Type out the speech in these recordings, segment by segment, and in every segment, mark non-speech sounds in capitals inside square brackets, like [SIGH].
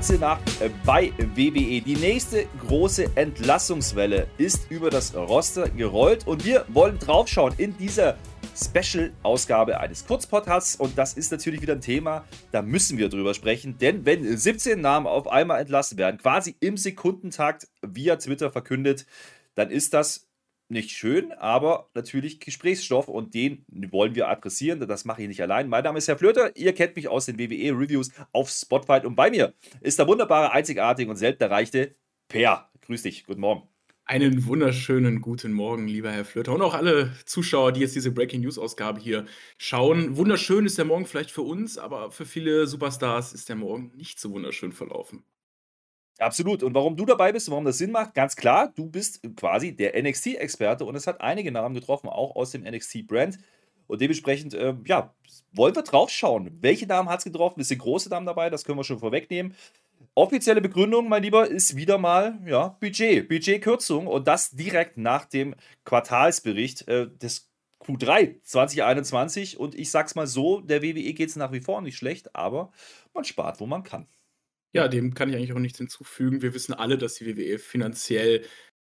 schwarze Nacht äh, bei WWE. Die nächste große Entlassungswelle ist über das Roster gerollt und wir wollen draufschauen in dieser Special-Ausgabe eines Kurzpodcasts und das ist natürlich wieder ein Thema, da müssen wir drüber sprechen, denn wenn 17 Namen auf einmal entlassen werden, quasi im Sekundentakt via Twitter verkündet, dann ist das nicht schön, aber natürlich Gesprächsstoff und den wollen wir adressieren. Das mache ich nicht allein. Mein Name ist Herr Flöter. Ihr kennt mich aus den WWE-Reviews auf Spotify und bei mir ist der wunderbare, einzigartige und selten erreichte Per. Grüß dich. Guten Morgen. Einen wunderschönen guten Morgen, lieber Herr Flöter und auch alle Zuschauer, die jetzt diese Breaking News Ausgabe hier schauen. Wunderschön ist der Morgen vielleicht für uns, aber für viele Superstars ist der Morgen nicht so wunderschön verlaufen. Absolut. Und warum du dabei bist, warum das Sinn macht, ganz klar, du bist quasi der NXT-Experte und es hat einige Namen getroffen, auch aus dem NXT-Brand. Und dementsprechend, äh, ja, wollen wir drauf schauen. Welche Namen hat es getroffen? Es sind große Namen dabei, das können wir schon vorwegnehmen. Offizielle Begründung, mein Lieber, ist wieder mal ja, Budget, Budgetkürzung und das direkt nach dem Quartalsbericht äh, des Q3 2021. Und ich sag's mal so: der WWE geht es nach wie vor nicht schlecht, aber man spart, wo man kann. Ja, dem kann ich eigentlich auch nichts hinzufügen. Wir wissen alle, dass die WWE finanziell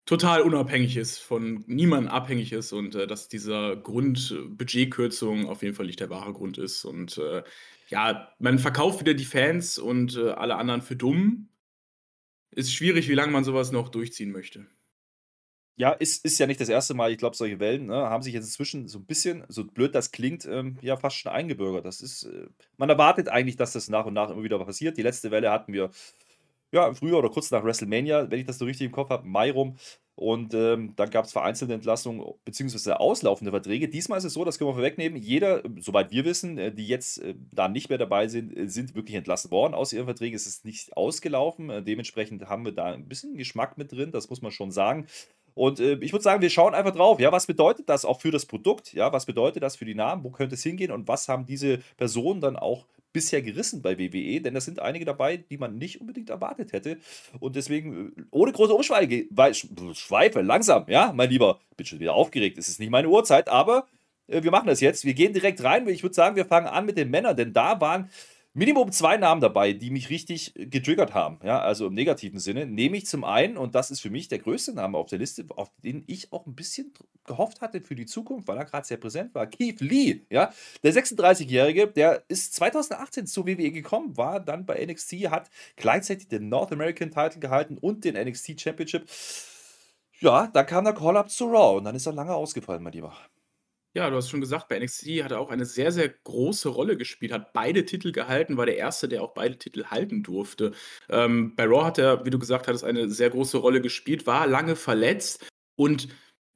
total unabhängig ist, von niemandem abhängig ist und äh, dass dieser Grund Budgetkürzung auf jeden Fall nicht der wahre Grund ist. Und äh, ja, man verkauft wieder die Fans und äh, alle anderen für dumm. Ist schwierig, wie lange man sowas noch durchziehen möchte. Ja, ist, ist ja nicht das erste Mal. Ich glaube, solche Wellen ne, haben sich jetzt inzwischen so ein bisschen, so blöd das klingt, ähm, ja fast schon eingebürgert. Das ist, äh, man erwartet eigentlich, dass das nach und nach immer wieder passiert. Die letzte Welle hatten wir ja im Frühjahr oder kurz nach WrestleMania, wenn ich das so richtig im Kopf habe, Mai rum. Und ähm, dann gab es vereinzelte Entlassungen bzw. auslaufende Verträge. Diesmal ist es so, das können wir vorwegnehmen, jeder, soweit wir wissen, äh, die jetzt äh, da nicht mehr dabei sind, äh, sind wirklich entlassen worden aus ihren Verträgen. Es ist nicht ausgelaufen. Äh, dementsprechend haben wir da ein bisschen Geschmack mit drin, das muss man schon sagen. Und äh, ich würde sagen, wir schauen einfach drauf. Ja, was bedeutet das auch für das Produkt? Ja, was bedeutet das für die Namen? Wo könnte es hingehen? Und was haben diese Personen dann auch bisher gerissen bei WWE? Denn da sind einige dabei, die man nicht unbedingt erwartet hätte. Und deswegen, äh, ohne große Umschweife, Schweife, langsam, ja, mein Lieber, bin schon wieder aufgeregt. Es ist nicht meine Uhrzeit, aber äh, wir machen das jetzt. Wir gehen direkt rein. Ich würde sagen, wir fangen an mit den Männern, denn da waren Minimum zwei Namen dabei, die mich richtig getriggert haben, ja, also im negativen Sinne. Nehme ich zum einen, und das ist für mich der größte Name auf der Liste, auf den ich auch ein bisschen gehofft hatte für die Zukunft, weil er gerade sehr präsent war, Keith Lee, ja, der 36-Jährige, der ist 2018 zur WWE gekommen, war dann bei NXT, hat gleichzeitig den North American Title gehalten und den NXT Championship. Ja, dann kam der Call-Up zu Raw und dann ist er lange ausgefallen, mein Lieber. Ja, du hast schon gesagt, bei NXT hat er auch eine sehr, sehr große Rolle gespielt, hat beide Titel gehalten, war der Erste, der auch beide Titel halten durfte. Ähm, bei Raw hat er, wie du gesagt hattest, eine sehr große Rolle gespielt, war lange verletzt und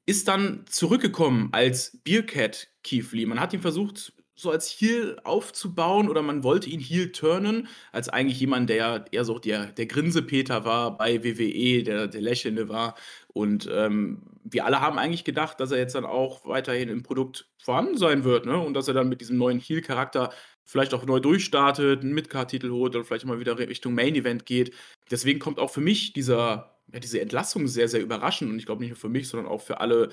ist dann zurückgekommen als Beercat Keith Lee. Man hat ihn versucht, so als Heel aufzubauen oder man wollte ihn Heel turnen, als eigentlich jemand, der eher so der, der Grinsepeter war bei WWE, der, der Lächelnde war. Und ähm, wir alle haben eigentlich gedacht, dass er jetzt dann auch weiterhin im Produkt vorhanden sein wird, ne? Und dass er dann mit diesem neuen Heel-Charakter vielleicht auch neu durchstartet, einen Midcard-Titel holt oder vielleicht mal wieder Richtung Main-Event geht. Deswegen kommt auch für mich dieser, ja, diese Entlassung sehr, sehr überraschend. Und ich glaube nicht nur für mich, sondern auch für alle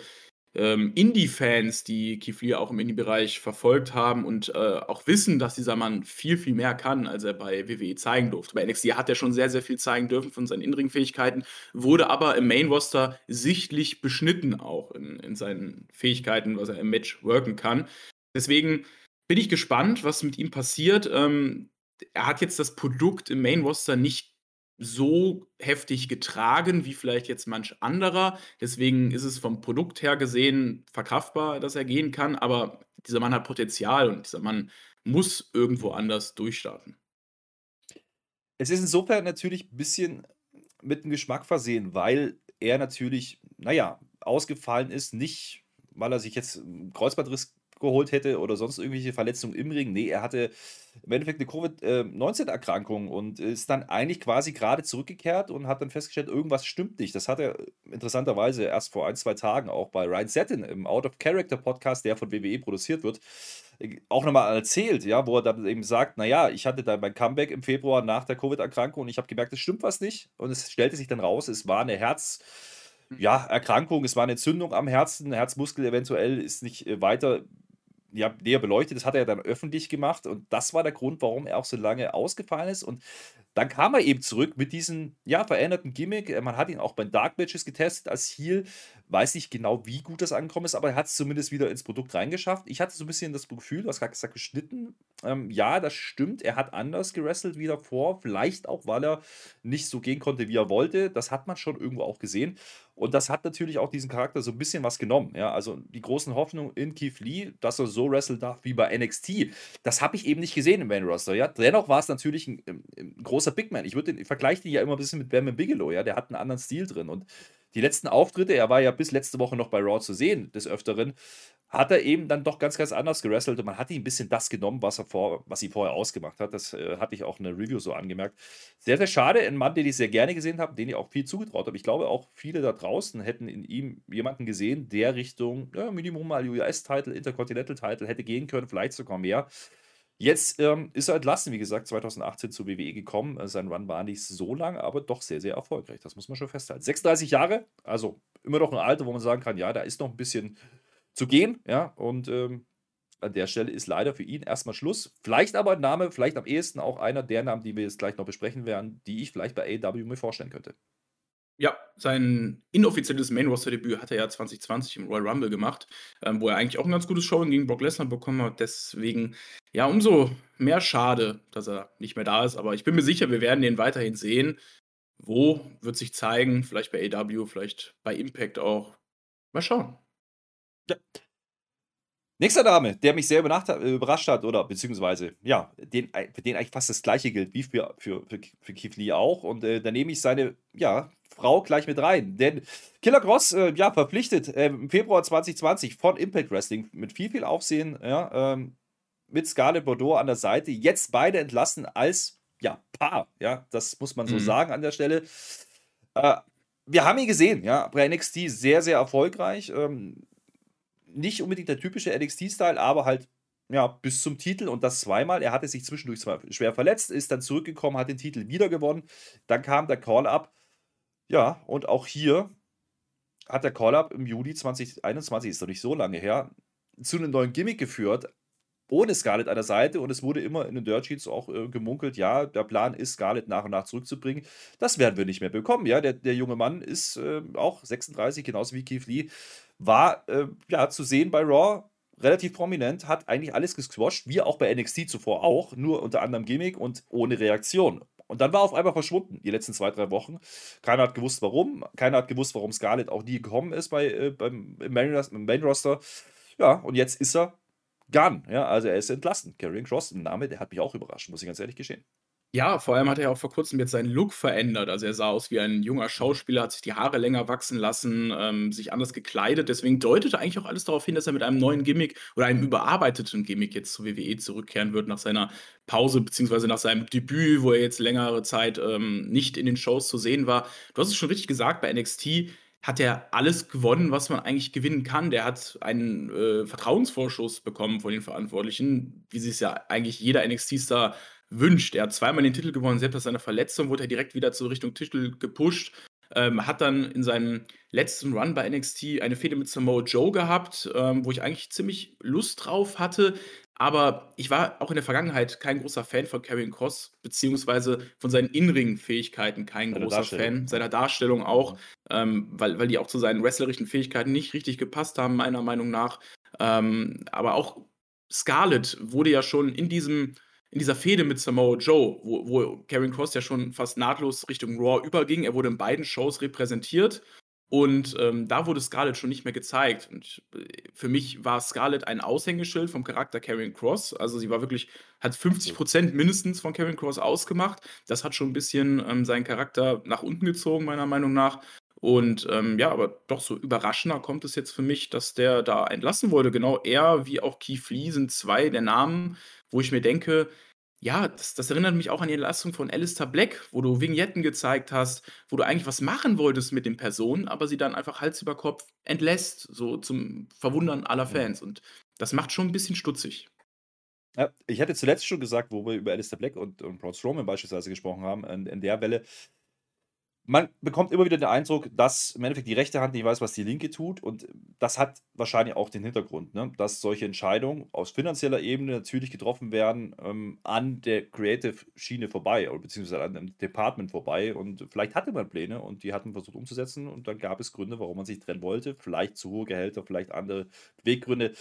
ähm, Indie-Fans, die Kiflier auch im Indie-Bereich verfolgt haben und äh, auch wissen, dass dieser Mann viel, viel mehr kann, als er bei WWE zeigen durfte. Bei NXT hat er schon sehr, sehr viel zeigen dürfen von seinen Innenring-Fähigkeiten, wurde aber im Main-Roster sichtlich beschnitten auch in, in seinen Fähigkeiten, was er im Match worken kann. Deswegen bin ich gespannt, was mit ihm passiert. Ähm, er hat jetzt das Produkt im Main-Roster nicht so heftig getragen wie vielleicht jetzt manch anderer. Deswegen ist es vom Produkt her gesehen verkraftbar, dass er gehen kann. Aber dieser Mann hat Potenzial und dieser Mann muss irgendwo anders durchstarten. Es ist insofern natürlich ein bisschen mit dem Geschmack versehen, weil er natürlich, naja, ausgefallen ist, nicht weil er sich jetzt Kreuzbandriss geholt hätte oder sonst irgendwelche Verletzungen im Ring. Nee, er hatte im Endeffekt eine Covid-19-Erkrankung und ist dann eigentlich quasi gerade zurückgekehrt und hat dann festgestellt, irgendwas stimmt nicht. Das hat er interessanterweise erst vor ein, zwei Tagen auch bei Ryan Settin im Out of Character Podcast, der von WWE produziert wird, auch nochmal erzählt, ja, wo er dann eben sagt, naja, ich hatte da mein Comeback im Februar nach der Covid-Erkrankung und ich habe gemerkt, es stimmt was nicht. Und es stellte sich dann raus, es war eine Herz- ja, Erkrankung, es war eine Entzündung am Herzen, Herzmuskel eventuell ist nicht äh, weiter ja, näher beleuchtet. Das hat er dann öffentlich gemacht und das war der Grund, warum er auch so lange ausgefallen ist. Und dann kam er eben zurück mit diesem, ja, veränderten Gimmick. Äh, man hat ihn auch bei Dark Matches getestet als Heel. Weiß nicht genau, wie gut das angekommen ist, aber er hat es zumindest wieder ins Produkt reingeschafft. Ich hatte so ein bisschen das Gefühl, du hast gerade gesagt, geschnitten. Ähm, ja, das stimmt. Er hat anders gewrestelt wie davor. Vielleicht auch, weil er nicht so gehen konnte, wie er wollte. Das hat man schon irgendwo auch gesehen. Und das hat natürlich auch diesen Charakter so ein bisschen was genommen. Ja, also die großen Hoffnungen in Keith Lee, dass er so wresteln darf wie bei NXT, das habe ich eben nicht gesehen im Main Roster. Ja, dennoch war es natürlich ein, ein, großer Big Man. Ich den, ich vergleiche den ja immer ein bisschen mit Bam Bigelow. Ja, der hat einen anderen Stil drin. Und die letzten Auftritte, er war ja bis letzte Woche noch bei Raw zu sehen, des Öfteren, hat er eben dann doch ganz, ganz anders gewrestelt und man hat ihm ein bisschen das genommen, was er vor, was ihn vorher ausgemacht hat. Das äh, hatte ich auch in der Review so angemerkt. Sehr, sehr schade. Ein Mann, den ich sehr gerne gesehen habe, den ich auch viel zugetraut habe. Ich glaube, auch viele da draußen hätten in ihm jemanden gesehen, der Richtung ja, Minimum mal US-Title, Intercontinental-Title hätte gehen können, vielleicht sogar mehr. Jetzt ähm, ist er entlassen, wie gesagt, 2018 zur WWE gekommen. Äh, sein Run war nicht so lang, aber doch sehr, sehr erfolgreich. Das muss man schon festhalten. 36 Jahre, also immer noch ein Alter, wo man sagen kann, ja, da ist noch ein bisschen zu gehen. Ja, und ähm, an der Stelle ist leider für ihn erstmal Schluss. Vielleicht aber ein Name, vielleicht am ehesten auch einer der Namen, die wir jetzt gleich noch besprechen werden, die ich vielleicht bei AW mir vorstellen könnte. Ja, sein inoffizielles Main-Roster-Debüt hat er ja 2020 im Royal Rumble gemacht, ähm, wo er eigentlich auch ein ganz gutes Showing gegen Brock Lesnar bekommen hat. Deswegen, ja, umso mehr schade, dass er nicht mehr da ist. Aber ich bin mir sicher, wir werden ihn weiterhin sehen. Wo wird sich zeigen? Vielleicht bei AW, vielleicht bei Impact auch. Mal schauen. Ja. Nächster Name, der mich sehr überrascht hat, oder beziehungsweise, ja, den, für den eigentlich fast das Gleiche gilt wie für, für, für, für Keith Lee auch. Und äh, da nehme ich seine, ja, Frau gleich mit rein. Denn Killer Cross, äh, ja, verpflichtet äh, im Februar 2020 von Impact Wrestling mit viel, viel Aufsehen, ja, ähm, mit Scarlett Bordeaux an der Seite. Jetzt beide entlassen als, ja, Paar, ja, das muss man so mhm. sagen an der Stelle. Äh, wir haben ihn gesehen, ja, bei NXT sehr, sehr erfolgreich. Ähm, nicht unbedingt der typische NXT-Style, aber halt ja, bis zum Titel und das zweimal. Er hatte sich zwischendurch schwer verletzt, ist dann zurückgekommen, hat den Titel wieder gewonnen. Dann kam der Call-Up ja, und auch hier hat der Call-Up im Juli 2021, ist doch nicht so lange her, zu einem neuen Gimmick geführt, ohne Scarlett an der Seite und es wurde immer in den Dirt Sheets auch äh, gemunkelt, ja, der Plan ist, Scarlett nach und nach zurückzubringen. Das werden wir nicht mehr bekommen, ja. Der, der junge Mann ist äh, auch 36, genauso wie Keith Lee, war äh, ja zu sehen bei Raw, relativ prominent, hat eigentlich alles gesquasht, wie auch bei NXT zuvor auch, nur unter anderem Gimmick und ohne Reaktion. Und dann war auf einmal verschwunden, die letzten zwei, drei Wochen. Keiner hat gewusst, warum. Keiner hat gewusst, warum Scarlett auch nie gekommen ist bei, äh, beim Main Roster. Ja, und jetzt ist er gone. Ja, also er ist entlassen. Carrying Cross, ein Name, der hat mich auch überrascht, muss ich ganz ehrlich gestehen. Ja, vor allem hat er ja auch vor kurzem jetzt seinen Look verändert. Also er sah aus wie ein junger Schauspieler, hat sich die Haare länger wachsen lassen, ähm, sich anders gekleidet. Deswegen deutete eigentlich auch alles darauf hin, dass er mit einem neuen Gimmick oder einem überarbeiteten Gimmick jetzt zur WWE zurückkehren wird nach seiner Pause, beziehungsweise nach seinem Debüt, wo er jetzt längere Zeit ähm, nicht in den Shows zu sehen war. Du hast es schon richtig gesagt, bei NXT hat er alles gewonnen, was man eigentlich gewinnen kann. Der hat einen äh, Vertrauensvorschuss bekommen von den Verantwortlichen, wie sich es ja eigentlich jeder NXT-Star wünscht. Er hat zweimal den Titel gewonnen, selbst nach seiner Verletzung wurde er direkt wieder zur Richtung Titel gepusht. Ähm, hat dann in seinem letzten Run bei NXT eine Fehde mit Samoa Joe gehabt, ähm, wo ich eigentlich ziemlich Lust drauf hatte. Aber ich war auch in der Vergangenheit kein großer Fan von Karrion Cross, beziehungsweise von seinen Innenring-Fähigkeiten kein Seine großer Fan. Seiner Darstellung auch, ähm, weil, weil die auch zu seinen wrestlerischen Fähigkeiten nicht richtig gepasst haben, meiner Meinung nach. Ähm, aber auch Scarlett wurde ja schon in diesem in dieser Fehde mit Samoa Joe, wo, wo Karen Cross ja schon fast nahtlos Richtung Raw überging. Er wurde in beiden Shows repräsentiert und ähm, da wurde Scarlett schon nicht mehr gezeigt. Und äh, für mich war Scarlett ein Aushängeschild vom Charakter Karen Cross. Also sie war wirklich, hat 50 Prozent mindestens von Karen Cross ausgemacht. Das hat schon ein bisschen ähm, seinen Charakter nach unten gezogen, meiner Meinung nach. Und ähm, ja, aber doch so überraschender kommt es jetzt für mich, dass der da entlassen wurde. Genau er wie auch Keith Lee sind zwei der Namen, wo ich mir denke, ja, das, das erinnert mich auch an die Entlassung von Alistair Black, wo du Vignetten gezeigt hast, wo du eigentlich was machen wolltest mit den Personen, aber sie dann einfach Hals über Kopf entlässt, so zum Verwundern aller Fans. Und das macht schon ein bisschen stutzig. Ja, ich hatte zuletzt schon gesagt, wo wir über Alistair Black und, und Braun Strowman beispielsweise gesprochen haben, in, in der Welle, man bekommt immer wieder den Eindruck, dass im Endeffekt die rechte Hand nicht weiß, was die linke tut. Und das hat wahrscheinlich auch den Hintergrund, ne? dass solche Entscheidungen aus finanzieller Ebene natürlich getroffen werden ähm, an der Creative-Schiene vorbei, oder beziehungsweise an dem Department vorbei. Und vielleicht hatte man Pläne und die hatten versucht umzusetzen. Und dann gab es Gründe, warum man sich trennen wollte. Vielleicht zu hohe Gehälter, vielleicht andere Weggründe.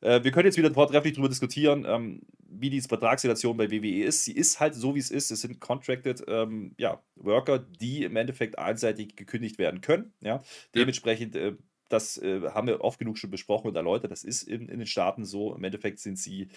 Äh, wir können jetzt wieder vortrefflich darüber diskutieren, ähm, wie die Vertragssituation bei WWE ist. Sie ist halt so, wie es ist. Es sind contracted ähm, ja, Worker, die im Endeffekt einseitig gekündigt werden können. Ja? Dementsprechend, äh, das äh, haben wir oft genug schon besprochen und erläutert, das ist in, in den Staaten so. Im Endeffekt sind sie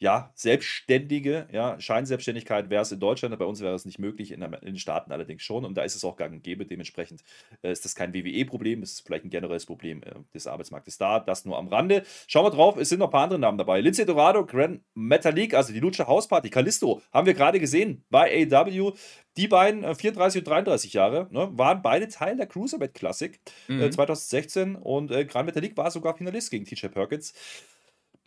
ja, Selbstständige, ja, Scheinselbstständigkeit wäre es in Deutschland, bei uns wäre es nicht möglich, in, den Staaten allerdings schon. Und da ist es auch gang und gäbe. Dementsprechend äh, ist das kein WWE-Problem, es ist vielleicht ein generelles Problem äh, des Arbeitsmarktes da. Das nur am Rande. Schauen wir drauf, es sind noch ein paar andere Namen dabei. Lindsay Dorado, Grand Metalik, also die Lucha House Party, Callisto, haben wir gerade gesehen bei AW. Die beiden, äh, 34 und 33 Jahre, ne, waren beide Teil der Cruiserweight Classic äh, mhm. 2016 und äh, Grand Metalik war sogar Finalist gegen TJ Perkins.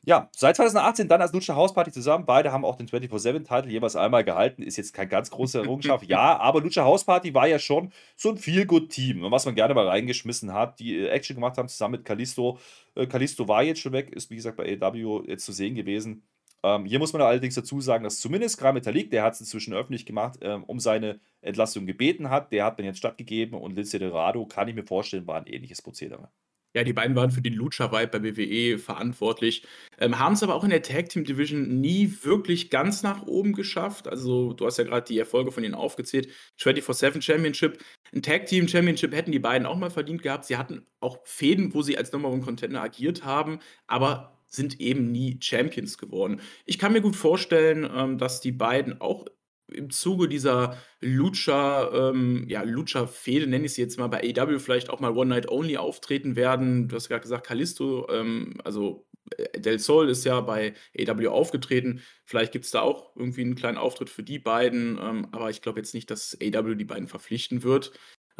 Ja, seit 2018 dann als Lucha House Party zusammen. Beide haben auch den 24-7-Titel jeweils einmal gehalten. Ist jetzt kein ganz große Errungenschaft. [LAUGHS] ja, aber Lucha House Party war ja schon so ein Feel-Good-Team, was man gerne mal reingeschmissen hat, die äh, Action gemacht haben zusammen mit Kalisto. Äh, Kalisto war jetzt schon weg, ist wie gesagt bei AW jetzt zu sehen gewesen. Ähm, hier muss man allerdings dazu sagen, dass zumindest Kram Metalik, der hat es inzwischen öffentlich gemacht, ähm, um seine Entlassung gebeten hat. Der hat mir jetzt stattgegeben und Lindsay Dorado, kann ich mir vorstellen, war ein ähnliches Prozedere. Ja, die beiden waren für den Lucha-Vibe bei WWE verantwortlich, ähm, haben es aber auch in der Tag Team Division nie wirklich ganz nach oben geschafft. Also, du hast ja gerade die Erfolge von ihnen aufgezählt. 24-7 Championship, ein Tag Team Championship hätten die beiden auch mal verdient gehabt. Sie hatten auch Fäden, wo sie als Number One Contender agiert haben, aber sind eben nie Champions geworden. Ich kann mir gut vorstellen, ähm, dass die beiden auch im Zuge dieser Lucha, ähm, ja, nenne ich sie jetzt mal, bei AEW vielleicht auch mal One Night Only auftreten werden. Du hast gerade gesagt, Kalisto, ähm, also äh, Del Sol ist ja bei AEW aufgetreten. Vielleicht gibt es da auch irgendwie einen kleinen Auftritt für die beiden, ähm, aber ich glaube jetzt nicht, dass AEW die beiden verpflichten wird.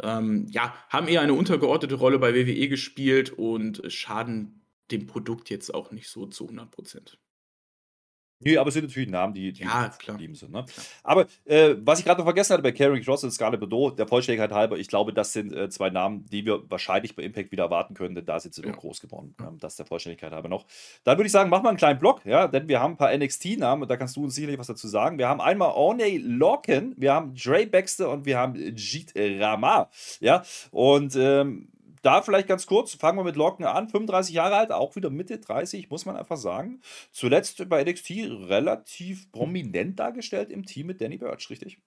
Ähm, ja, haben eher eine untergeordnete Rolle bei WWE gespielt und schaden dem Produkt jetzt auch nicht so zu 100 Prozent. Nee, aber es sind natürlich Namen, die, die Ja, geblieben sind. Ne? Aber äh, was ich gerade noch vergessen hatte bei Carrie Cross und Scarlett Bordeaux, der Vollständigkeit halber, ich glaube, das sind äh, zwei Namen, die wir wahrscheinlich bei Impact wieder erwarten können, denn da sind sie ja. noch groß geworden. Ja. Das der Vollständigkeit halber noch. Dann würde ich sagen, mach mal einen kleinen Block, ja, denn wir haben ein paar NXT-Namen und da kannst du uns sicherlich was dazu sagen. Wir haben einmal Orney Lorcan, wir haben Dre Baxter und wir haben Jeet Rama. Ja, und ähm, da vielleicht ganz kurz, fangen wir mit Locken an. 35 Jahre alt, auch wieder Mitte 30, muss man einfach sagen. Zuletzt bei NXT relativ prominent dargestellt im Team mit Danny Birch, richtig?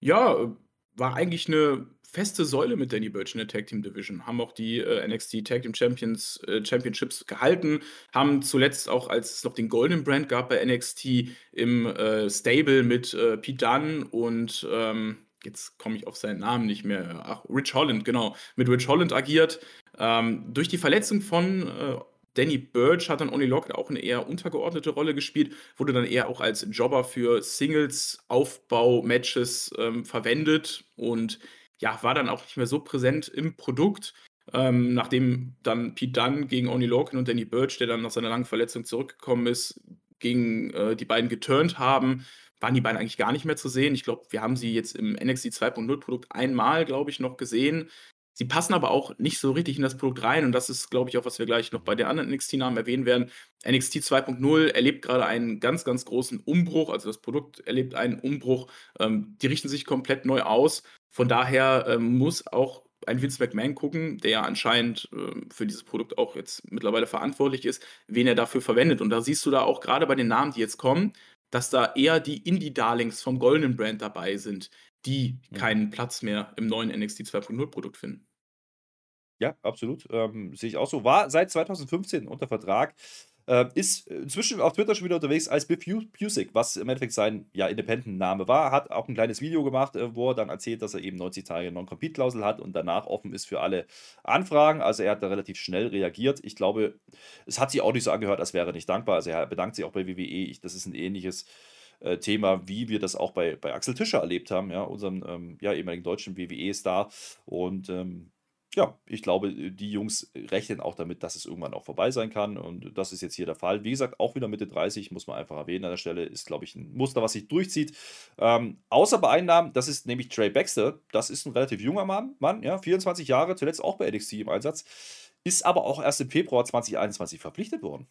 Ja, war eigentlich eine feste Säule mit Danny Birch in der Tag Team Division. Haben auch die äh, NXT Tag Team Champions, äh, Championships gehalten. Haben zuletzt auch, als es noch den Golden Brand gab bei NXT, im äh, Stable mit äh, Pete Dunne und ähm, jetzt komme ich auf seinen Namen nicht mehr. Ach, Rich Holland, genau. Mit Rich Holland agiert. Ähm, durch die Verletzung von äh, Danny Birch hat dann Oni Lockett auch eine eher untergeordnete Rolle gespielt, wurde dann eher auch als Jobber für Singles-Aufbau-Matches ähm, verwendet und ja, war dann auch nicht mehr so präsent im Produkt. Ähm, nachdem dann Pete Dunne gegen Oni Locken und Danny Birch, der dann nach seiner langen Verletzung zurückgekommen ist, gegen äh, die beiden geturnt haben, waren die beiden eigentlich gar nicht mehr zu sehen. Ich glaube, wir haben sie jetzt im NXT 2.0 Produkt einmal, glaube ich, noch gesehen. Sie passen aber auch nicht so richtig in das Produkt rein und das ist, glaube ich, auch, was wir gleich noch bei den anderen NXT-Namen erwähnen werden. NXT 2.0 erlebt gerade einen ganz, ganz großen Umbruch, also das Produkt erlebt einen Umbruch. Ähm, die richten sich komplett neu aus. Von daher ähm, muss auch ein Vince McMahon gucken, der ja anscheinend äh, für dieses Produkt auch jetzt mittlerweile verantwortlich ist, wen er dafür verwendet. Und da siehst du da auch gerade bei den Namen, die jetzt kommen, dass da eher die Indie-Darlings vom Golden Brand dabei sind, die ja. keinen Platz mehr im neuen NXT 2.0 Produkt finden. Ja, absolut. Ähm, sehe ich auch so. War seit 2015 unter Vertrag. Äh, ist inzwischen auf Twitter schon wieder unterwegs als Biff Pusick, was im Endeffekt sein ja, Independent-Name war. Hat auch ein kleines Video gemacht, äh, wo er dann erzählt, dass er eben 90 Tage Non-Compete-Klausel hat und danach offen ist für alle Anfragen. Also er hat da relativ schnell reagiert. Ich glaube, es hat sich auch nicht so angehört, als wäre er nicht dankbar. Also er bedankt sich auch bei WWE. Ich, das ist ein ähnliches äh, Thema, wie wir das auch bei, bei Axel Tischer erlebt haben, ja, unserem ähm, ja, ehemaligen deutschen WWE-Star. Und ähm, ja, ich glaube, die Jungs rechnen auch damit, dass es irgendwann auch vorbei sein kann. Und das ist jetzt hier der Fall. Wie gesagt, auch wieder Mitte 30, muss man einfach erwähnen an der Stelle, ist, glaube ich, ein Muster, was sich durchzieht. Ähm, außer bei Einnahmen, das ist nämlich Trey Baxter. Das ist ein relativ junger Mann, Mann ja, 24 Jahre, zuletzt auch bei NXT im Einsatz. Ist aber auch erst im Februar 2021 verpflichtet worden.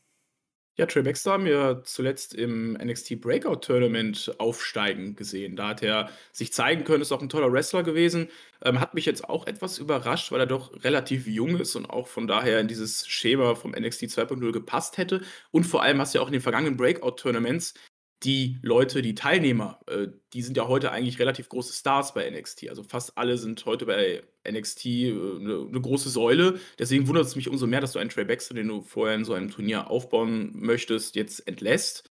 Ja, Trey Baxter haben wir zuletzt im NXT Breakout Tournament aufsteigen gesehen. Da hat er sich zeigen können, ist auch ein toller Wrestler gewesen. Ähm, hat mich jetzt auch etwas überrascht, weil er doch relativ jung ist und auch von daher in dieses Schema vom NXT 2.0 gepasst hätte. Und vor allem hast du ja auch in den vergangenen Breakout Tournaments die Leute, die Teilnehmer, äh, die sind ja heute eigentlich relativ große Stars bei NXT. Also fast alle sind heute bei NXT äh, eine, eine große Säule. Deswegen wundert es mich umso mehr, dass du einen Trey Baxter, den du vorher in so einem Turnier aufbauen möchtest, jetzt entlässt.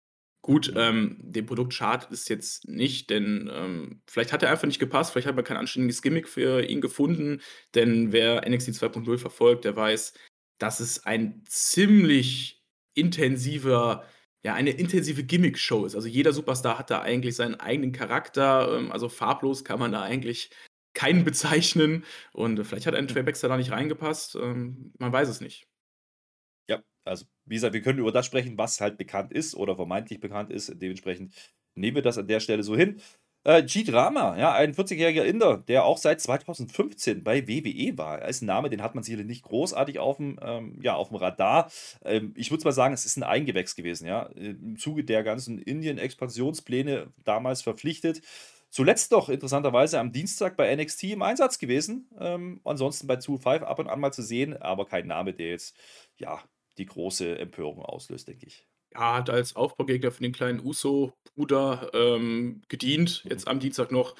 Gut, ähm, dem Produkt schadet es jetzt nicht, denn ähm, vielleicht hat er einfach nicht gepasst, vielleicht hat man kein anständiges Gimmick für ihn gefunden, denn wer NXT 2.0 verfolgt, der weiß, dass es ein ziemlich intensiver ja, eine intensive Gimmick-Show ist. Also jeder Superstar hat da eigentlich seinen eigenen Charakter. Ähm, also farblos kann man da eigentlich keinen bezeichnen. Und äh, vielleicht hat ein Trey Baxter da nicht reingepasst. Ähm, man weiß es nicht. Ja, also wie gesagt, wir können über das sprechen, was halt bekannt ist oder vermeintlich bekannt ist. Dementsprechend nehmen wir das an der Stelle so hin. Äh, G-Drama, ja, ein 40-jähriger Inder, der auch seit 2015 bei WWE war. Er ist ein Name, den hat man sicherlich nicht großartig auf dem, ähm, ja, auf dem Radar. Ähm, ich würde mal sagen, es ist ein Eingewächs gewesen, ja. Im Zuge der ganzen Indien-Expansionspläne damals verpflichtet. Zuletzt doch interessanterweise am Dienstag bei NXT im Einsatz gewesen. Ähm, ansonsten bei 2-5 ab und an mal zu sehen, aber kein Name, der jetzt, ja, die große Empörung auslöst, denke ich. Ja, hat als Aufbaugegner für den kleinen Uso-Bruder ähm, gedient, jetzt am Dienstag noch.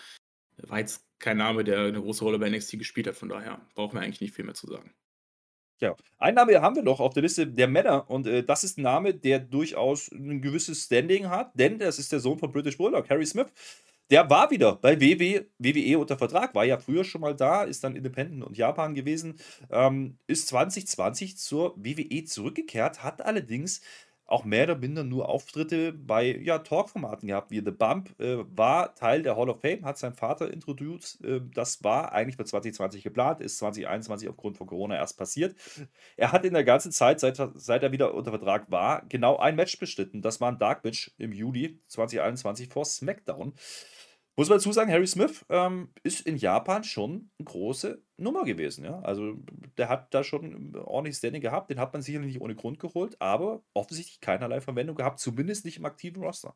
War jetzt kein Name, der eine große Rolle bei NXT gespielt hat, von daher brauchen wir eigentlich nicht viel mehr zu sagen. Ja, einen Name haben wir noch auf der Liste der Männer und äh, das ist ein Name, der durchaus ein gewisses Standing hat, denn das ist der Sohn von British Bulldog, Harry Smith. Der war wieder bei WWE, WWE unter Vertrag, war ja früher schon mal da, ist dann Independent und Japan gewesen, ähm, ist 2020 zur WWE zurückgekehrt, hat allerdings auch mehr oder minder nur Auftritte bei ja, Talk-Formaten gehabt, wie The Bump, äh, war Teil der Hall of Fame, hat sein Vater introduced. Äh, das war eigentlich für 2020 geplant, ist 2021 aufgrund von Corona erst passiert. Er hat in der ganzen Zeit, seit, seit er wieder unter Vertrag war, genau ein Match bestritten. Das war ein Dark Match im Juli 2021 vor SmackDown. Muss man dazu sagen, Harry Smith ähm, ist in Japan schon eine große Nummer gewesen. Ja? Also der hat da schon ordentlich Standing gehabt. Den hat man sicherlich nicht ohne Grund geholt, aber offensichtlich keinerlei Verwendung gehabt, zumindest nicht im aktiven Roster.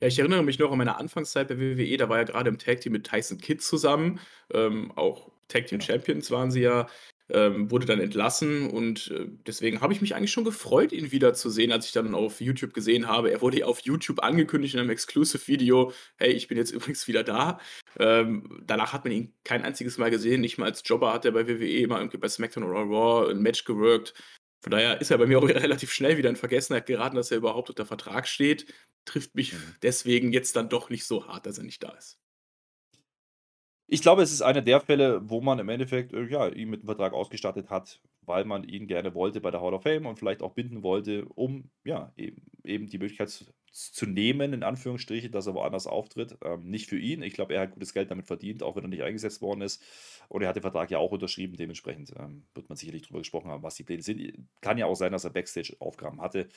Ja, ich erinnere mich noch an meine Anfangszeit bei WWE, da war er gerade im Tag Team mit Tyson Kidd zusammen. Ähm, auch Tag Team. Champions waren sie ja ähm, wurde dann entlassen und äh, deswegen habe ich mich eigentlich schon gefreut, ihn wiederzusehen, als ich dann auf YouTube gesehen habe. Er wurde auf YouTube angekündigt in einem Exclusive-Video. Hey, ich bin jetzt [LAUGHS] übrigens wieder da. Ähm, danach hat man ihn kein einziges Mal gesehen. Nicht mal als Jobber hat er bei WWE immer bei SmackDown oder Raw ein Match gewirkt. Von daher ist er bei mir auch [LAUGHS] relativ schnell wieder in Vergessenheit geraten, dass er überhaupt unter Vertrag steht. Trifft mich mhm. deswegen jetzt dann doch nicht so hart, dass er nicht da ist. Ich glaube, es ist einer der Fälle, wo man im Endeffekt, äh, ja, ihn mit 'nem Vertrag ausgestattet hat, weil man ihn gerne wollte bei der Hall of Fame und vielleicht auch binden wollte, um, ja, eben eben die Möglichkeit z zu nehmen, in Anführungsstrichen, dass er woanders auftritt. Ähm, nicht für ihn. Ich glaube, er hat gutes Geld damit verdient, auch wenn er nicht eingesetzt worden ist. Und er hat den Vertrag ja auch unterschrieben. Dementsprechend, ähm, wird man sicherlich drüber gesprochen haben, was die Pläne sind. Kann ja auch sein, dass er Backstage-Aufgaben hatte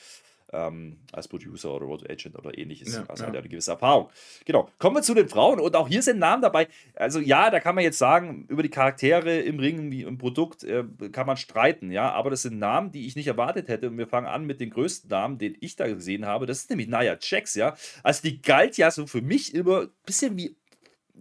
ähm, als Producer oder Road Agent oder ähnliches. Ja, also ja. hat er eine gewisse Erfahrung. Genau. Kommen wir zu den Frauen und auch hier sind Namen dabei. Also ja, da kann man jetzt sagen, über die Charaktere im Ring wie im Produkt äh, kann man streiten, ja, aber das sind Namen, die ich nicht erwartet hätte und wir fangen an mit den größten Namen, den ich da gesehen habe. Das ist nämlich Naya Jax, ja. Also die galt ja so für mich immer ein bisschen wie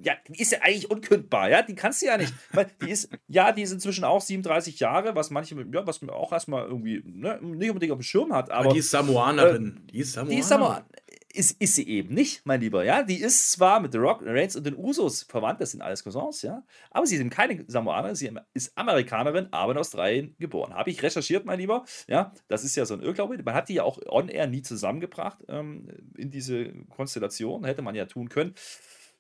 ja, die ist ja eigentlich unkündbar, ja, die kannst du ja nicht. Die ist, ja, die ist inzwischen auch 37 Jahre, was manche, ja, was man auch erstmal irgendwie ne, nicht unbedingt auf dem Schirm hat. Aber, aber die ist Samoanerin. Äh, die ist Samoanerin. Die ist Samoanerin. Ist, ist sie eben nicht, mein Lieber, ja. Die ist zwar mit The Rock, Reigns und den Usos verwandt, das sind alles Cousins, ja. Aber sie eben keine Samoanerin, sie ist Amerikanerin, aber in Australien geboren. Habe ich recherchiert, mein Lieber, ja. Das ist ja so ein Irrglaube. Man hat die ja auch on-air nie zusammengebracht ähm, in diese Konstellation, hätte man ja tun können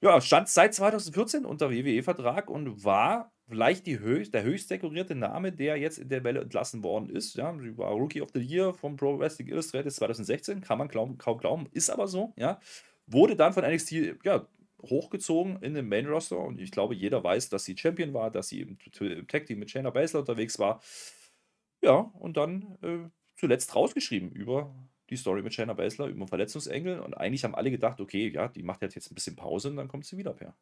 ja, stand seit 2014 unter WWE-Vertrag und war vielleicht höchst, der höchst dekorierte Name, der jetzt in der Welle entlassen worden ist. Ja, sie war Rookie of the Year vom Pro Wrestling Illustrated 2016, kann man kaum, kaum glauben, ist aber so. Ja, wurde dann von NXT ja, hochgezogen in den Main Roster und ich glaube, jeder weiß, dass sie Champion war, dass sie im, im Tag Team mit Shayna Baszler unterwegs war. Ja, und dann äh, zuletzt rausgeschrieben über die Story mit Shayna Baszler, über Verletzungsengel und eigentlich haben alle gedacht, okay, ja, die macht jetzt ein bisschen Pause und dann kommt sie wieder per.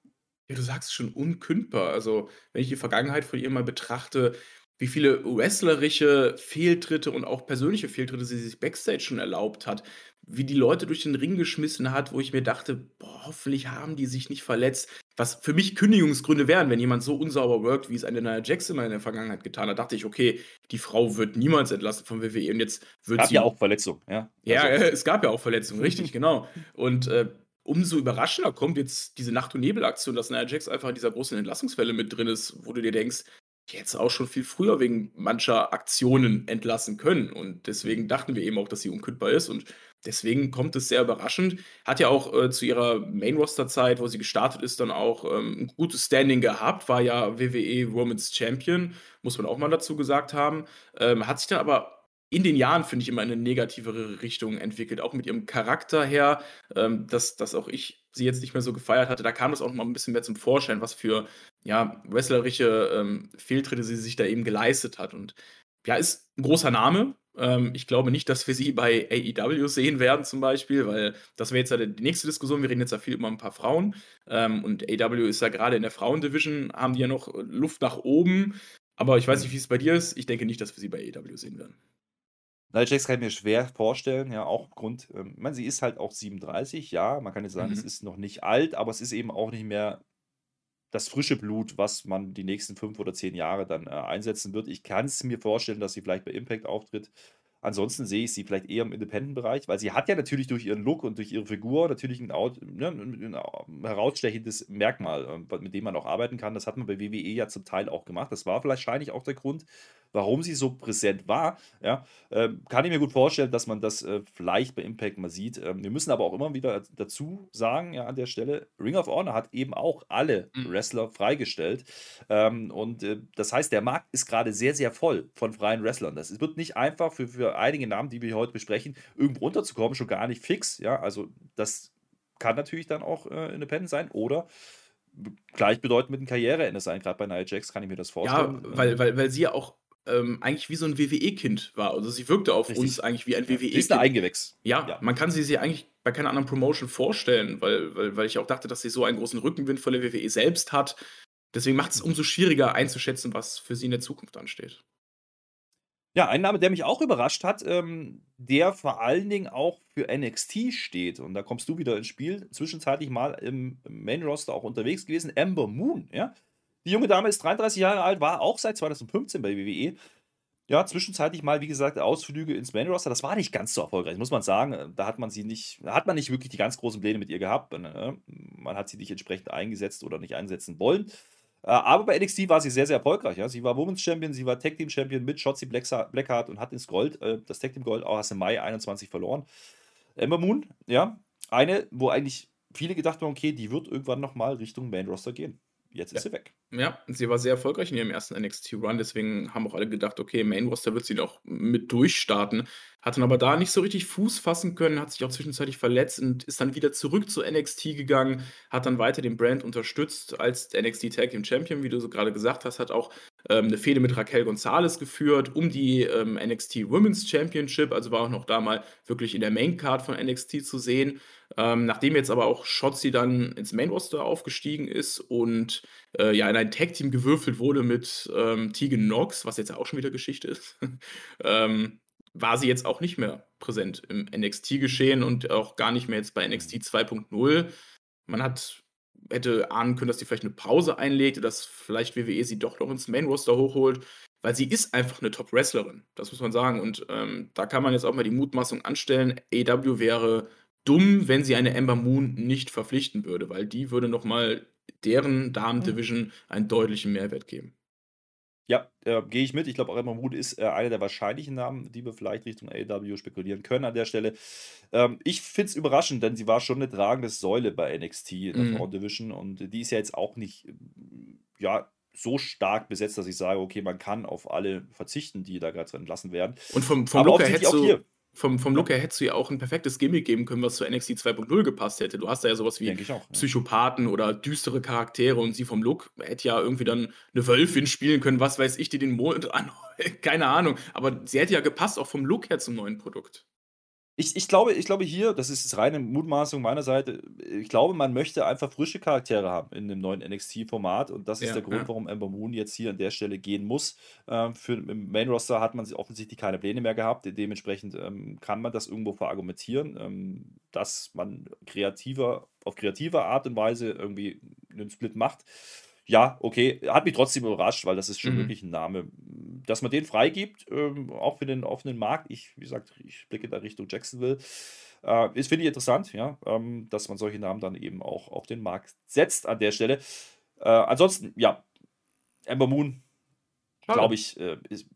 Ja, du sagst schon unkündbar. Also, wenn ich die Vergangenheit von ihr mal betrachte, wie viele wrestlerische Fehltritte und auch persönliche Fehltritte sie sich backstage schon erlaubt hat, wie die Leute durch den Ring geschmissen hat, wo ich mir dachte, boah, hoffentlich haben die sich nicht verletzt. Was für mich Kündigungsgründe wären, wenn jemand so unsauber workt, wie es eine Nia Jackson mal in der Vergangenheit getan hat, dachte ich, okay, die Frau wird niemals entlassen von WWE und jetzt wird Gab sie. ja auch Verletzungen, ja. Ja, Also, [LAUGHS] es gab ja auch Verletzungen, richtig, [LAUGHS] genau. Und äh, umso überraschender kommt jetzt diese Nacht- und Nebel-Aktion, dass Nia Jax einfach in dieser großen Entlassungswelle mit drin ist, wo du dir denkst, die hätte auch schon viel früher wegen mancher Aktionen entlassen können. Und deswegen dachten wir eben auch, dass sie unkündbar ist. Und deswegen kommt es sehr überraschend. Hat ja auch äh, zu ihrer Main-Roster-Zeit, wo sie gestartet ist, dann auch ähm, ein gutes Standing gehabt, war ja WWE Women's Champion, muss man auch mal dazu gesagt haben. Ähm, hat sich dann aber in den Jahren, finde ich, immer in eine negativere Richtung entwickelt, auch mit ihrem Charakter her, ähm, dass, dass auch ich sie jetzt nicht mehr so gefeiert hatte. Da kam das auch mal ein bisschen mehr zum Vorschein, was für ja, wrestlerische ähm, Fehltritte sie sich da eben geleistet hat. Und ja, ist ein großer Name. Ähm, ich glaube nicht, dass wir sie bei AEW sehen werden, zum Beispiel, weil das wäre jetzt die nächste Diskussion. Wir reden jetzt ja viel über ein paar Frauen. Ähm, und AEW ist ja gerade in der Frauendivision, haben die ja noch Luft nach oben. Aber ich weiß nicht, wie es bei dir ist. Ich denke nicht, dass wir sie bei AEW sehen werden. Nia Jax kann ich mir schwer vorstellen, ja, auch aufgrund, ähm, ich meine, sie ist halt auch 37, ja, man kann jetzt sagen, es Mhm. ist noch nicht alt, aber es ist eben auch nicht mehr das frische Blut, was man die nächsten fünf oder zehn Jahre dann äh, einsetzen wird. Ich kann es mir vorstellen, dass sie vielleicht bei Impact auftritt. Ansonsten sehe ich sie vielleicht eher im Independent-Bereich, weil sie hat ja natürlich durch ihren Look und durch ihre Figur natürlich ein, Out, ne, ein herausstechendes Merkmal, äh, mit dem man auch arbeiten kann. Das hat man bei WWE ja zum Teil auch gemacht. Das war wahrscheinlich auch der Grund, warum sie so präsent war. Ja, ähm, kann ich mir gut vorstellen, dass man das äh, vielleicht bei Impact mal sieht. Ähm, wir müssen aber auch immer wieder dazu sagen, ja, an der Stelle, Ring of Honor hat eben auch alle Mhm. Wrestler freigestellt. Ähm, und äh, das heißt, der Markt ist gerade sehr, sehr voll von freien Wrestlern. Das wird nicht einfach für, für einige Namen, die wir heute besprechen, irgendwo runterzukommen, schon gar nicht fix. Ja, also das kann natürlich dann auch äh, Independent sein oder gleichbedeutend mit einem Karriereende sein. Gerade bei Nia Jax kann ich mir das Ja, vorstellen. weil, Ähm, weil, weil sie ja auch ähm, eigentlich wie so ein WWE-Kind war. Also sie wirkte auf uns richtig. eigentlich wie ein Ja, sie ist ein WWE-Kind. Eingewächs. Ja, Ja. man kann sie sich eigentlich bei keiner anderen Promotion vorstellen, weil, weil, weil ich auch dachte, dass sie so einen großen Rückenwind von der WWE selbst hat. Deswegen macht es umso schwieriger einzuschätzen, was für sie in der Zukunft ansteht. Ja, ein Name, der mich auch überrascht hat, ähm, der vor allen Dingen auch für NXT steht. Und da kommst du wieder ins Spiel. Zwischenzeitlich mal im Main Roster auch unterwegs gewesen. Amber Moon, ja. Die junge Dame ist 33 Jahre alt, war auch seit 2015 bei WWE. Ja, zwischenzeitlich mal, wie gesagt, Ausflüge ins Main Roster. Das war nicht ganz so erfolgreich, muss man sagen. Da hat man sie nicht, da hat man nicht wirklich die ganz großen Pläne mit ihr gehabt. Man hat sie nicht entsprechend eingesetzt oder nicht einsetzen wollen. Äh, Aber bei NXT war sie sehr, sehr erfolgreich. Sie war Women's Champion, sie war Tag Team Champion mit Shotzi Blackheart und hat ins Gold, äh, das Tag Team Gold auch erst im Mai 21 verloren. Ember Moon, ja, eine, wo eigentlich viele gedacht haben, okay, die wird irgendwann nochmal Richtung Main Roster gehen. Jetzt ist Ja. sie weg. Ja, sie war sehr erfolgreich in ihrem ersten NXT-Run, deswegen haben auch alle gedacht, okay, Main Roster wird sie noch mit durchstarten. Hat dann aber da nicht so richtig Fuß fassen können, hat sich auch zwischenzeitlich verletzt und ist dann wieder zurück zu NXT gegangen, hat dann weiter den Brand unterstützt als NXT Tag Team Champion, wie du so gerade gesagt hast, hat auch ähm, eine Fehde mit Raquel Gonzalez geführt um die ähm, NXT Women's Championship, also war auch noch da mal wirklich in der Main Card von NXT zu sehen. Ähm, nachdem jetzt aber auch Shotzi dann ins Main Roster aufgestiegen ist und äh, ja in ein Tag Team gewürfelt wurde mit ähm, Tegan Knox, was jetzt auch schon wieder Geschichte ist, [LAUGHS] ähm, war sie jetzt auch nicht mehr präsent im NXT-Geschehen und auch gar nicht mehr jetzt bei NXT 2.0. Man hat hätte ahnen können, dass die vielleicht eine Pause einlegt, dass vielleicht WWE sie doch noch ins Main Roster hochholt, weil sie ist einfach eine Top-Wrestlerin, das muss man sagen. Und ähm, da kann man jetzt auch mal die Mutmaßung anstellen, AW wäre dumm, wenn sie eine Ember Moon nicht verpflichten würde, weil die würde nochmal deren Damen-Division einen deutlichen Mehrwert geben. Ja, äh, gehe ich mit. Ich glaube, auch Emma Moon ist äh, einer der wahrscheinlichen Namen, die wir vielleicht Richtung AEW spekulieren können an der Stelle. Ähm, ich finde es überraschend, denn sie war schon eine tragende Säule bei NXT in der Mhm. Frauendivision und die ist ja jetzt auch nicht ja, so stark besetzt, dass ich sage, okay, man kann auf alle verzichten, die da gerade entlassen werden. Und vom, vom Aber Look her hättest auch du, hier. Vom, vom Look her hättest du ja auch ein perfektes Gimmick geben können, was zu NXT 2.0 gepasst hätte. Du hast da ja sowas wie auch. Ja. Psychopathen oder düstere Charaktere und sie vom Look hätte ja irgendwie dann eine Wölfin spielen können, was weiß ich, die den Mond [LAUGHS] an. Keine Ahnung. Aber sie hätte ja gepasst, auch vom Look her zum neuen Produkt. Ich, ich, glaube, ich glaube hier, das ist reine Mutmaßung meiner Seite, ich glaube, man möchte einfach frische Charaktere haben in dem neuen NXT-Format und das ist Ja, der Grund, ja. warum Ember Moon jetzt hier an der Stelle gehen muss. Ähm, für, Im Main-Roster hat man offensichtlich keine Pläne mehr gehabt, dementsprechend ähm, kann man das irgendwo verargumentieren, ähm, dass man kreativer, auf kreative Art und Weise irgendwie einen Split macht. Ja, okay, hat mich trotzdem überrascht, weil das ist schon Mhm. wirklich ein Name, dass man den freigibt, ähm, auch für den offenen Markt. Ich, wie gesagt, ich blicke da Richtung Jacksonville. Äh, ist, finde ich interessant, ja, ähm, dass man solche Namen dann eben auch auf den Markt setzt an der Stelle. Äh, ansonsten, ja, Ember Moon, glaube ich, äh, ist,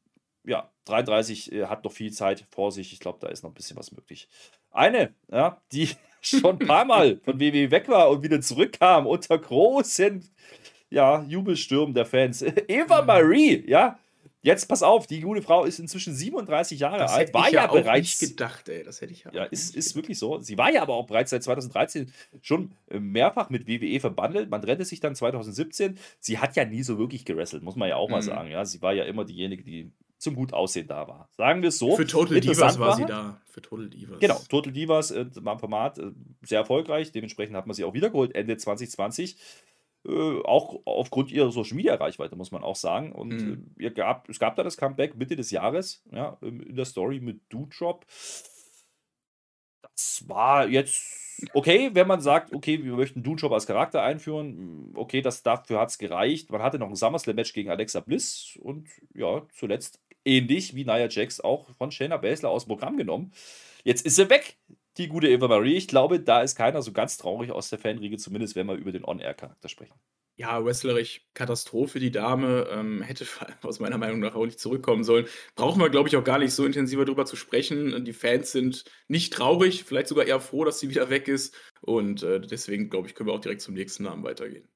ja, 33 äh, hat noch viel Zeit vor sich. Ich glaube, da ist noch ein bisschen was möglich. Eine, ja, die [LAUGHS] schon ein paar Mal von WWE weg war und wieder zurückkam unter großen ja, Jubelstürmen der Fans. [LAUGHS] Eva. Marie, ja. Jetzt pass auf, die gute Frau ist inzwischen 37 Jahre Das alt, war ich ja, ja bereits. nicht gedacht, ey. Das hätte ich ja Ja, ist, ist wirklich so. Sie war ja aber auch bereits seit 2013 schon mehrfach mit WWE verbandelt. Man trennte sich dann 2017. Sie hat ja nie so wirklich gewrestelt, muss man ja auch mal Mhm. sagen. Ja, sie war ja immer diejenige, die zum gut Aussehen da war. Sagen wir es so. Für Total Divas Interessant war sie war- da. Für Total Divas. Genau, Total Divas äh, war im Format äh, sehr erfolgreich. Dementsprechend hat man sie auch wiedergeholt Ende 2020. Äh, auch aufgrund ihrer Social Media Reichweite, muss man auch sagen. Und Mhm. äh, gab, es gab da das Comeback Mitte des Jahres, ja, ähm, in der Story mit Doodrop. Das war jetzt okay, wenn man sagt, okay, wir möchten Doodrop als Charakter einführen. Okay, das, dafür hat es gereicht. Man hatte noch ein SummerSlam-Match gegen Alexa Bliss und ja, zuletzt ähnlich wie Nia Jax auch von Shayna Baszler aus dem Programm genommen. Jetzt ist sie weg, die gute Eva Marie. Ich glaube, da ist keiner so ganz traurig aus der Fanriege, zumindest wenn wir über den On-Air-Charakter sprechen. Ja, wrestlerisch Katastrophe, die Dame. Ähm, hätte aus meiner Meinung nach auch nicht zurückkommen sollen. Brauchen wir, glaube ich, auch gar nicht so intensiver drüber zu sprechen. Die Fans sind nicht traurig, vielleicht sogar eher froh, dass sie wieder weg ist. Und äh, deswegen, glaube ich, können wir auch direkt zum nächsten Namen weitergehen.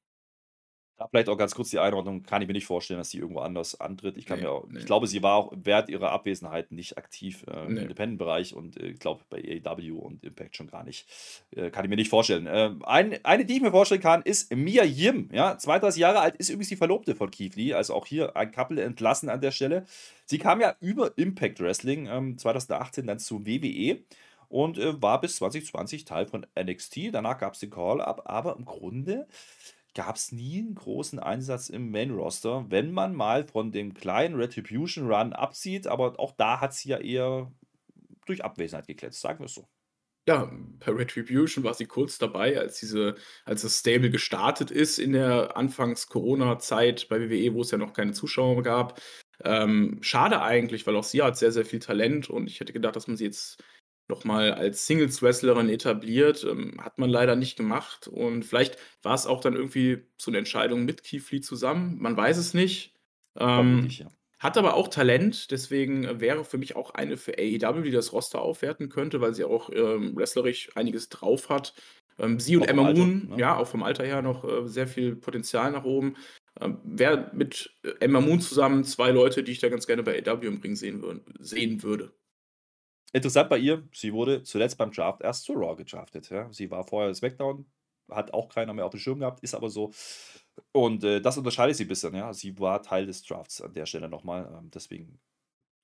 Da vielleicht auch ganz kurz die Einordnung, kann ich mir nicht vorstellen, dass sie irgendwo anders antritt. Ich, kann Nee, mir auch, nee. ich glaube, sie war auch während ihrer Abwesenheit nicht aktiv äh, im Nee. Independent-Bereich und äh, ich glaube bei AEW und Impact schon gar nicht. Äh, kann ich mir nicht vorstellen. Ähm, ein, eine, die ich mir vorstellen kann, ist Mia Yim. Ja, 32 Jahre alt, ist übrigens die Verlobte von Keith Lee, also auch hier ein Couple entlassen an der Stelle. Sie kam ja über Impact Wrestling ähm, 2018 dann zu WWE und äh, war bis 2020 Teil von NXT. Danach gab es den Call-Up, aber im Grunde gab es nie einen großen Einsatz im Main-Roster, wenn man mal von dem kleinen Retribution Run absieht, aber auch da hat sie ja eher durch Abwesenheit gekletzt, sagen wir es so. Ja, bei Retribution war sie kurz dabei, als diese, als das Stable gestartet ist in der Anfangs-Corona-Zeit bei WWE, wo es ja noch keine Zuschauer gab. Ähm, schade eigentlich, weil auch sie hat sehr, sehr viel Talent und ich hätte gedacht, dass man sie jetzt nochmal als Singles-Wrestlerin etabliert. Ähm, hat man leider nicht gemacht und vielleicht war es auch dann irgendwie so eine Entscheidung mit Keith Lee zusammen. Man weiß es nicht. Ähm, Vermutlich, ja. hat aber auch Talent, deswegen äh, wäre für mich auch eine für AEW, die das Roster aufwerten könnte, weil sie auch ähm, wrestlerisch einiges drauf hat. Ähm, sie und Auch Emma Moon, ne? ja, auch vom Alter her noch äh, sehr viel Potenzial nach oben. Ähm, Wäre mit äh, Emma Moon zusammen zwei Leute, die ich da ganz gerne bei AEW im Ring sehen, würd, sehen würde. Interessant bei ihr, sie wurde zuletzt beim Draft erst zu Raw gedraftet. Ja. Sie war vorher SmackDown, hat auch keiner mehr auf dem Schirm gehabt, ist aber so. Und äh, das unterscheidet sie ein bisschen. Ja. Sie war Teil des Drafts an der Stelle nochmal. Ähm, deswegen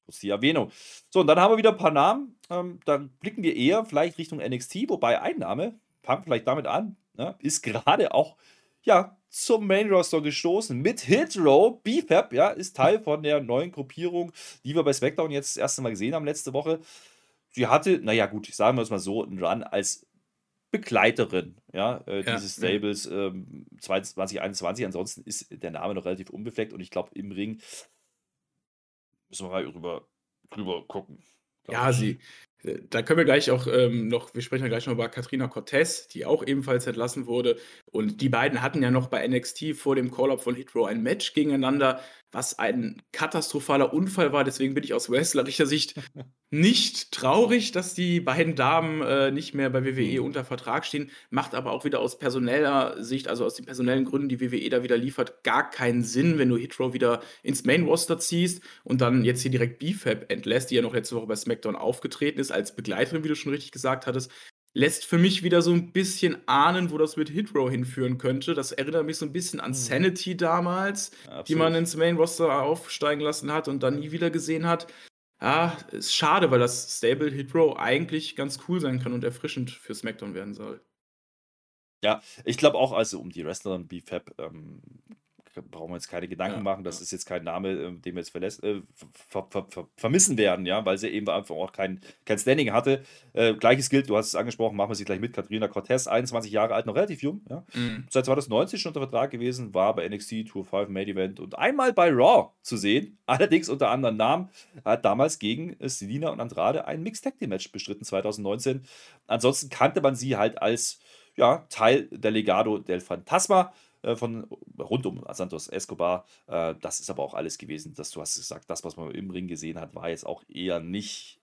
kurz die Erwähnung. So, und dann haben wir wieder ein paar Namen. Ähm, dann blicken wir eher vielleicht Richtung NXT, wobei ein Name, fangen vielleicht damit an, ne, ist [LAUGHS] gerade auch ja, zum Main Roster gestoßen mit Hit Row. BFAP, ja, ist Teil von der neuen Gruppierung, die wir bei SmackDown jetzt das erste Mal gesehen haben letzte Woche. Sie hatte, naja, gut, sagen wir es mal so, einen Run als Begleiterin ja, äh, Ja, dieses. Stables ähm, 2021. Ansonsten ist der Name noch relativ unbefleckt und ich glaube, im Ring müssen wir mal drüber, drüber gucken. Ja, ich. sie. Da können wir gleich auch ähm, noch, wir sprechen ja gleich noch über Katrina Cortez, die auch ebenfalls entlassen wurde. Und die beiden hatten ja noch bei NXT vor dem Call-Up von Hitro ein Match gegeneinander, was ein katastrophaler Unfall war. Deswegen bin ich aus wrestlerischer Sicht [LAUGHS] nicht traurig, dass die beiden Damen äh, nicht mehr bei WWE Mhm. unter Vertrag stehen. Macht aber auch wieder aus personeller Sicht, also aus den personellen Gründen, die WWE da wieder liefert, gar keinen Sinn, wenn du Hitro wieder ins Main-Roster ziehst und dann jetzt hier direkt BFAB entlässt, die ja noch letzte Woche bei SmackDown aufgetreten ist. Als Begleiterin, wie du schon richtig gesagt hattest, lässt für mich wieder so ein bisschen ahnen, wo das mit Hitro hinführen könnte. Das erinnert mich so ein bisschen an mhm. Sanity damals, Absolut. die man ins Main Roster aufsteigen lassen hat und dann nie wieder gesehen hat. Ja, ist schade, weil das Stable Hitro eigentlich ganz cool sein kann und erfrischend für SmackDown werden soll. Ja, ich glaube auch, also um die Wrestlerin BFAB ähm, brauchen wir jetzt keine Gedanken ja, machen. Das ja. ist jetzt kein Name, ähm, den wir jetzt verlässt, äh, ver, ver, ver, vermissen werden, ja, weil sie eben einfach auch kein, kein Standing hatte. Äh, Gleiches gilt, du hast es angesprochen, machen wir sie gleich mit. Katharina Cortez, 21 Jahre alt, noch relativ jung, ja. Mhm. Seit 2019 schon unter Vertrag gewesen, war bei NXT Tour 5 Main Event und einmal bei Raw zu sehen, [LAUGHS] allerdings unter anderen Namen, hat damals gegen Selina und Andrade ein Mixed Tag Team Match bestritten 2019. Ansonsten kannte man sie halt als ja, Teil der Legado del Fantasma. Äh, von rund um Santos Escobar. Äh, das ist aber auch alles gewesen, dass du hast gesagt, das, was man im Ring gesehen hat, war jetzt auch eher nicht.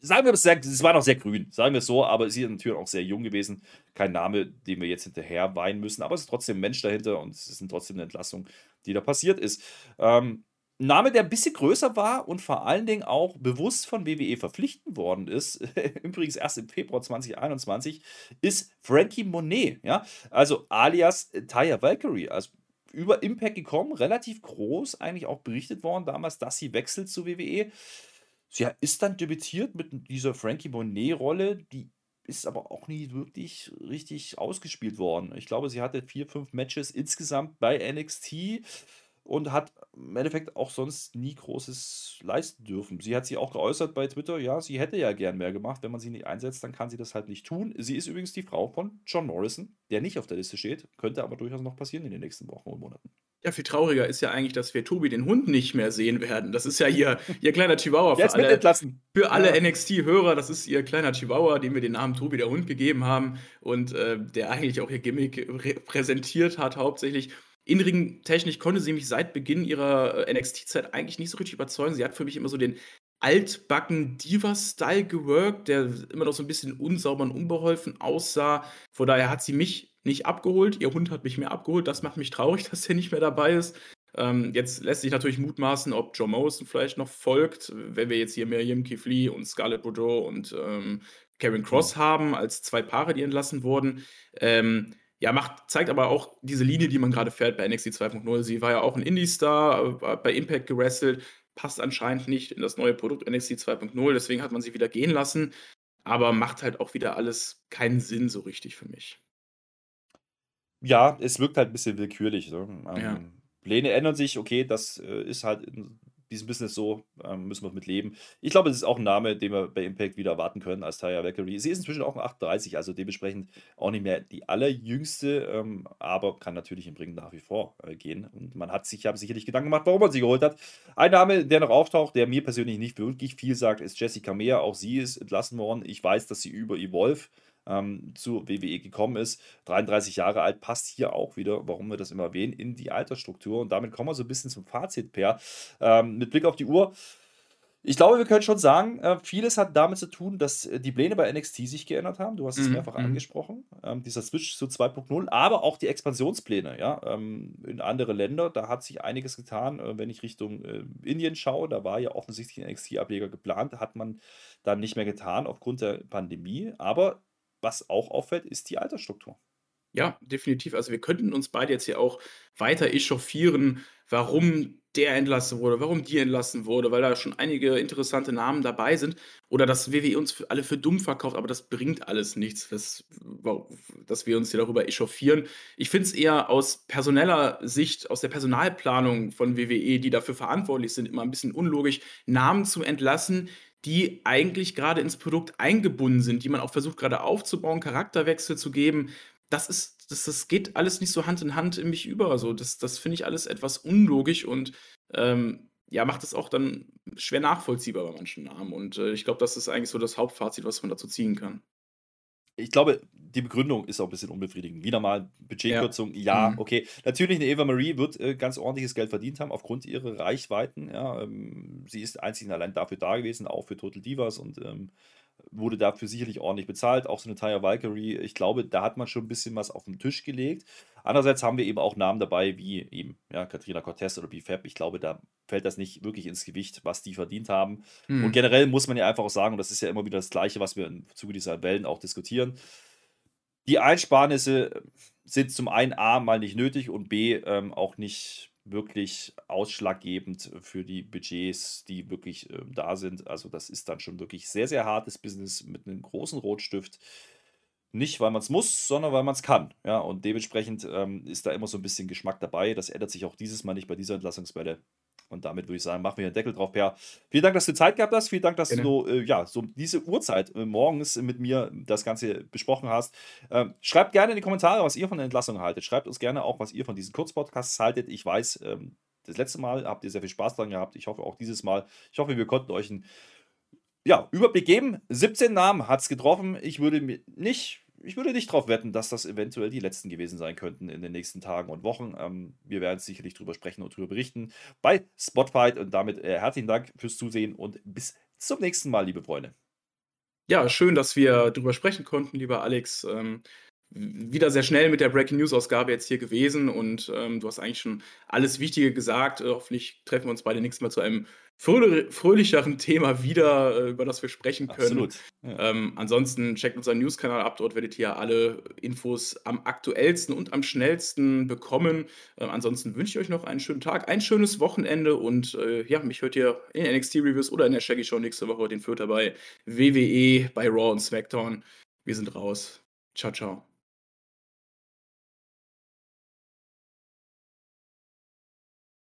Sagen wir es, es war noch sehr grün, sagen wir es so, aber sie ist natürlich auch sehr jung gewesen. Kein Name, den wir jetzt hinterher weinen müssen, aber es ist trotzdem ein Mensch dahinter und es ist trotzdem eine Entlassung, die da passiert ist. Ähm, Name, der ein bisschen größer war und vor allen Dingen auch bewusst von WWE verpflichtet worden ist, [LAUGHS] übrigens erst im Februar 2021, ist Frankie Monet, ja, also alias Taya Valkyrie, also über Impact gekommen, relativ groß eigentlich auch berichtet worden damals, dass sie wechselt zu WWE. Sie ist dann debütiert mit dieser Frankie Monet-Rolle, die ist aber auch nie wirklich richtig ausgespielt worden. Ich glaube, sie hatte vier, fünf Matches insgesamt bei NXT und hat im Endeffekt auch sonst nie Großes leisten dürfen. Sie hat sich auch geäußert bei Twitter, ja, sie hätte ja gern mehr gemacht. Wenn man sie nicht einsetzt, dann kann sie das halt nicht tun. Sie ist übrigens die Frau von John Morrison, der nicht auf der Liste steht, könnte aber durchaus noch passieren in den nächsten Wochen und Monaten. Ja, viel trauriger ist ja eigentlich, dass wir Tobi den Hund nicht mehr sehen werden. Das ist ja ihr, ihr kleiner Chihuahua für alle, für alle ja. NXT-Hörer. Das ist ihr kleiner Chihuahua, dem wir den Namen Tobi der Hund gegeben haben und äh, der eigentlich auch ihr Gimmick repräsentiert hat, hauptsächlich. Inring-technisch konnte sie mich seit Beginn ihrer äh, NXT-Zeit eigentlich nicht so richtig überzeugen. Sie hat für mich immer so den altbacken Diva-Style geworkt, der immer noch so ein bisschen unsauber und unbeholfen aussah. Von daher hat sie mich nicht abgeholt. Ihr Hund hat mich mehr abgeholt. Das macht mich traurig, [LAUGHS] dass er nicht mehr dabei ist. Ähm, jetzt lässt sich natürlich mutmaßen, ob Joe Morrison vielleicht noch folgt, wenn wir jetzt hier Miriam Kifli und Scarlett Bordeaux und ähm, Karen Cross haben, als zwei Paare, die entlassen wurden. Ähm, ja, macht, zeigt aber auch diese Linie, die man gerade fährt bei NXT 2.0. Sie war ja auch ein Indie-Star, äh, bei Impact gewrestelt, passt anscheinend nicht in das neue Produkt NXT 2.0, deswegen hat man sie wieder gehen lassen, aber macht halt auch wieder alles keinen Sinn so richtig für mich. Ja, es wirkt halt ein bisschen willkürlich. So. Ähm, ja. Pläne ändern sich, okay, das äh, ist halt diesem Business so, ähm, müssen wir mit leben. Ich glaube, es ist auch ein Name, den wir bei Impact wieder erwarten können als Taya Valkyrie. Sie ist inzwischen auch ein 38, also dementsprechend auch nicht mehr die allerjüngste, ähm, aber kann natürlich im Ring nach wie vor äh, gehen. Und man hat sich, haben sicherlich Gedanken gemacht, warum man sie geholt hat. Ein Name, der noch auftaucht, der mir persönlich nicht wirklich viel sagt, ist Jessica Meyer. Auch sie ist entlassen worden. Ich weiß, dass sie über Evolve ähm, zu WWE gekommen ist. 33 Jahre alt, passt hier auch wieder, warum wir das immer erwähnen, in die Altersstruktur. Und damit kommen wir so ein bisschen zum Fazit, Per. Ähm, mit Blick auf die Uhr. Ich glaube, wir können schon sagen, äh, vieles hat damit zu tun, dass äh, die Pläne bei NXT sich geändert haben. Du hast es mhm. mehrfach mhm. angesprochen. Ähm, dieser Switch zu 2.0, aber auch die Expansionspläne ja, ähm, in andere Länder. Da hat sich einiges getan. Äh, wenn ich Richtung äh, Indien schaue, da war ja offensichtlich ein NXT-Ableger geplant. Hat man dann nicht mehr getan aufgrund der Pandemie. Aber was auch auffällt, ist die Altersstruktur. Ja, definitiv. Also wir könnten uns beide jetzt hier auch weiter echauffieren, warum der entlassen wurde, warum die entlassen wurde, weil da schon einige interessante Namen dabei sind. Oder dass WWE uns alle für dumm verkauft, aber das bringt alles nichts, dass, dass wir uns hier darüber echauffieren. Ich finde es eher aus personeller Sicht, aus der Personalplanung von WWE, die dafür verantwortlich sind, immer ein bisschen unlogisch, Namen zu entlassen, die eigentlich gerade ins Produkt eingebunden sind, die man auch versucht gerade aufzubauen, Charakterwechsel zu geben. Das ist, das, das geht alles nicht so Hand in Hand in mich über. So, das, das finde ich alles etwas unlogisch und ähm, ja, macht es auch dann schwer nachvollziehbar bei manchen Namen. Und äh, ich glaube, das ist eigentlich so das Hauptfazit, was man dazu ziehen kann ich glaube, die Begründung ist auch ein bisschen unbefriedigend. Wieder mal Budgetkürzung, ja, ja mhm. okay. Natürlich, eine Eva Marie wird äh, ganz ordentliches Geld verdient haben aufgrund ihrer Reichweiten. Ja, ähm, sie ist einzig und allein dafür da gewesen, auch für Total Divas und ähm, wurde dafür sicherlich ordentlich bezahlt. Auch so eine Taya Valkyrie, ich glaube, da hat man schon ein bisschen was auf den Tisch gelegt. Andererseits haben wir eben auch Namen dabei, wie eben ja, Katrina Cortez oder BFAB. Ich glaube, da fällt das nicht wirklich ins Gewicht, was die verdient haben. Mhm. Und generell muss man ja einfach auch sagen, und das ist ja immer wieder das Gleiche, was wir im Zuge dieser Wellen auch diskutieren, die Einsparnisse sind zum einen A mal nicht nötig und B ähm, auch nicht wirklich ausschlaggebend für die Budgets, die wirklich äh, da sind. Also das ist dann schon wirklich sehr, sehr hartes Business mit einem großen Rotstift. Nicht, weil man es muss, sondern weil man es kann. Ja, und dementsprechend ähm, ist da immer so ein bisschen Geschmack dabei. Das ändert sich auch dieses Mal nicht bei dieser Entlassungswelle. Und damit würde ich sagen, machen wir den Deckel drauf, Per. Vielen Dank, dass du Zeit gehabt hast. Vielen Dank, dass Gerne. du äh, ja, so diese Uhrzeit äh, morgens mit mir das Ganze besprochen hast. Ähm, schreibt gerne in die Kommentare, was ihr von der Entlassung haltet. Schreibt uns gerne auch, was ihr von diesen Kurzpodcasts haltet. Ich weiß, ähm, das letzte Mal habt ihr sehr viel Spaß dran gehabt. Ich hoffe auch dieses Mal. Ich hoffe, wir konnten euch einen ja, Überblick geben. 17 Namen hat es getroffen. Ich würde mir nicht ich würde nicht darauf wetten, dass das eventuell die letzten gewesen sein könnten in den nächsten Tagen und Wochen. Ähm, wir werden sicherlich darüber sprechen und darüber berichten bei Spotfight. Und damit äh, herzlichen Dank fürs Zusehen und bis zum nächsten Mal, liebe Freunde. Ja, schön, dass wir darüber sprechen konnten, lieber Alex. Ähm, wieder sehr schnell mit der Breaking News Ausgabe jetzt hier gewesen und ähm, du hast eigentlich schon alles Wichtige gesagt. Äh, hoffentlich treffen wir uns beide nächstes Mal zu einem fröhlicheren Thema wieder, äh, über das wir sprechen können. Absolut. Ja. Ähm, ansonsten checkt unseren News-Kanal ab, dort werdet ihr alle Infos am aktuellsten und am schnellsten bekommen. Ähm, ansonsten wünsche ich euch noch einen schönen Tag, ein schönes Wochenende und äh, ja, mich hört ihr in NXT-Reviews oder in der Shaggy Show nächste Woche, den führt er bei WWE, bei Raw und SmackDown. Wir sind raus. Ciao, ciao.